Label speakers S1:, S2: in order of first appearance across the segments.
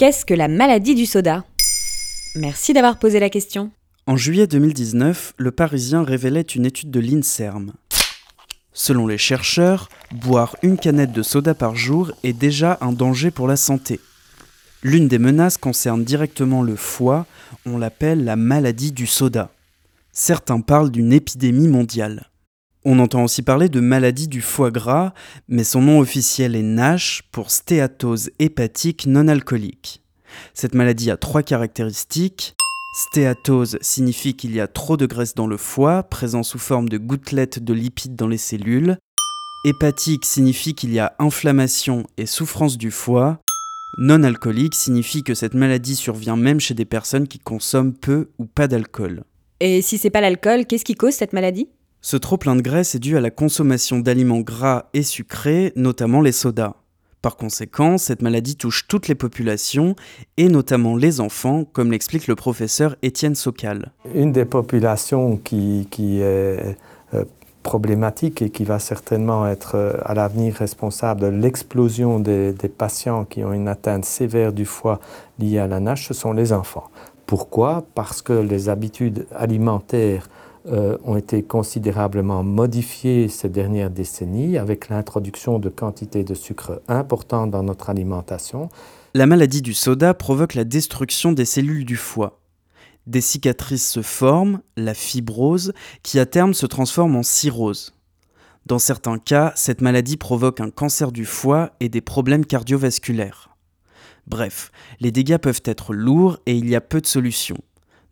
S1: Qu'est-ce que la maladie du soda? Merci d'avoir posé la question.
S2: En juillet 2019, le Parisien révélait une étude de l'INSERM. Selon les chercheurs, boire une canette de soda par jour est déjà un danger pour la santé. L'une des menaces concerne directement le foie, on l'appelle la maladie du soda. Certains parlent d'une épidémie mondiale. On entend aussi parler de maladie du foie gras, mais son nom officiel est NASH pour stéatose hépatique non alcoolique. Cette maladie a trois caractéristiques. Stéatose signifie qu'il y a trop de graisse dans le foie, présent sous forme de gouttelettes de lipides dans les cellules. Hépatique signifie qu'il y a inflammation et souffrance du foie. Non alcoolique signifie que cette maladie survient même chez des personnes qui consomment peu ou pas d'alcool.
S1: Et si c'est pas l'alcool, qu'est-ce qui cause cette maladie?
S2: Ce trop plein de graisse est dû à la consommation d'aliments gras et sucrés, notamment les sodas. Par conséquent, cette maladie touche toutes les populations, et notamment les enfants, comme l'explique le professeur Étienne Socal.
S3: Une des populations qui, est euh, problématique et qui va certainement être euh, à l'avenir responsable de l'explosion des, des, patients qui ont une atteinte sévère du foie liée à la nage, ce sont les enfants. Pourquoi? Parce que les habitudes alimentaires euh, ont été considérablement modifiées ces dernières décennies avec l'introduction de quantités de sucre importantes dans notre alimentation.
S2: La maladie du soda provoque la destruction des cellules du foie. Des cicatrices se forment, la fibrose, qui à terme se transforme en cirrhose. Dans certains cas, cette maladie provoque un cancer du foie et des problèmes cardiovasculaires. Bref, les dégâts peuvent être lourds et il y a peu de solutions.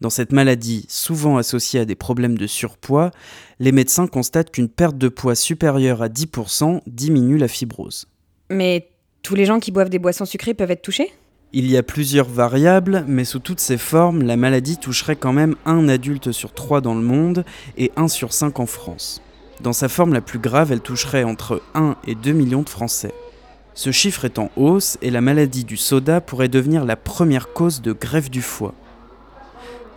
S2: Dans cette maladie, souvent associée à des problèmes de surpoids, les médecins constatent qu'une perte de poids supérieure à 10% diminue la fibrose.
S1: Mais tous les gens qui boivent des boissons sucrées peuvent être touchés?
S2: Il y a plusieurs variables, mais sous toutes ces formes, la maladie toucherait quand même un adulte sur trois dans le monde et un sur cinq en France. Dans sa forme la plus grave, elle toucherait entre 1 et 2 millions de Français. Ce chiffre est en hausse et la maladie du soda pourrait devenir la première cause de grève du foie.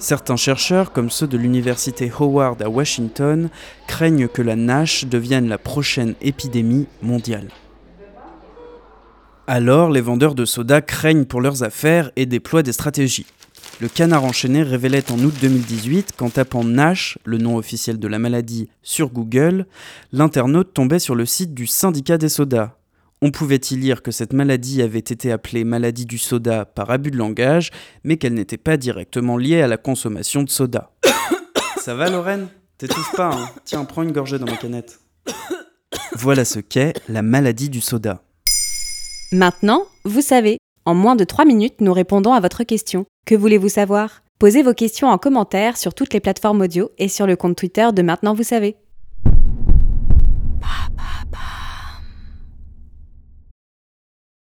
S2: Certains chercheurs, comme ceux de l'université Howard à Washington, craignent que la NASH devienne la prochaine épidémie mondiale. Alors, les vendeurs de soda craignent pour leurs affaires et déploient des stratégies. Le canard enchaîné révélait en août 2018 qu'en tapant NASH, le nom officiel de la maladie, sur Google, l'internaute tombait sur le site du syndicat des sodas, on pouvait y lire que cette maladie avait été appelée maladie du soda par abus de langage, mais qu'elle n'était pas directement liée à la consommation de soda. Ça va Lorraine? T'étouffes pas, hein Tiens, prends une gorgée dans ma canette. Voilà ce qu'est la maladie du soda.
S1: Maintenant, vous savez. En moins de 3 minutes, nous répondons à votre question. Que voulez-vous savoir? Posez vos questions en commentaire sur toutes les plateformes audio et sur le compte Twitter de Maintenant vous savez.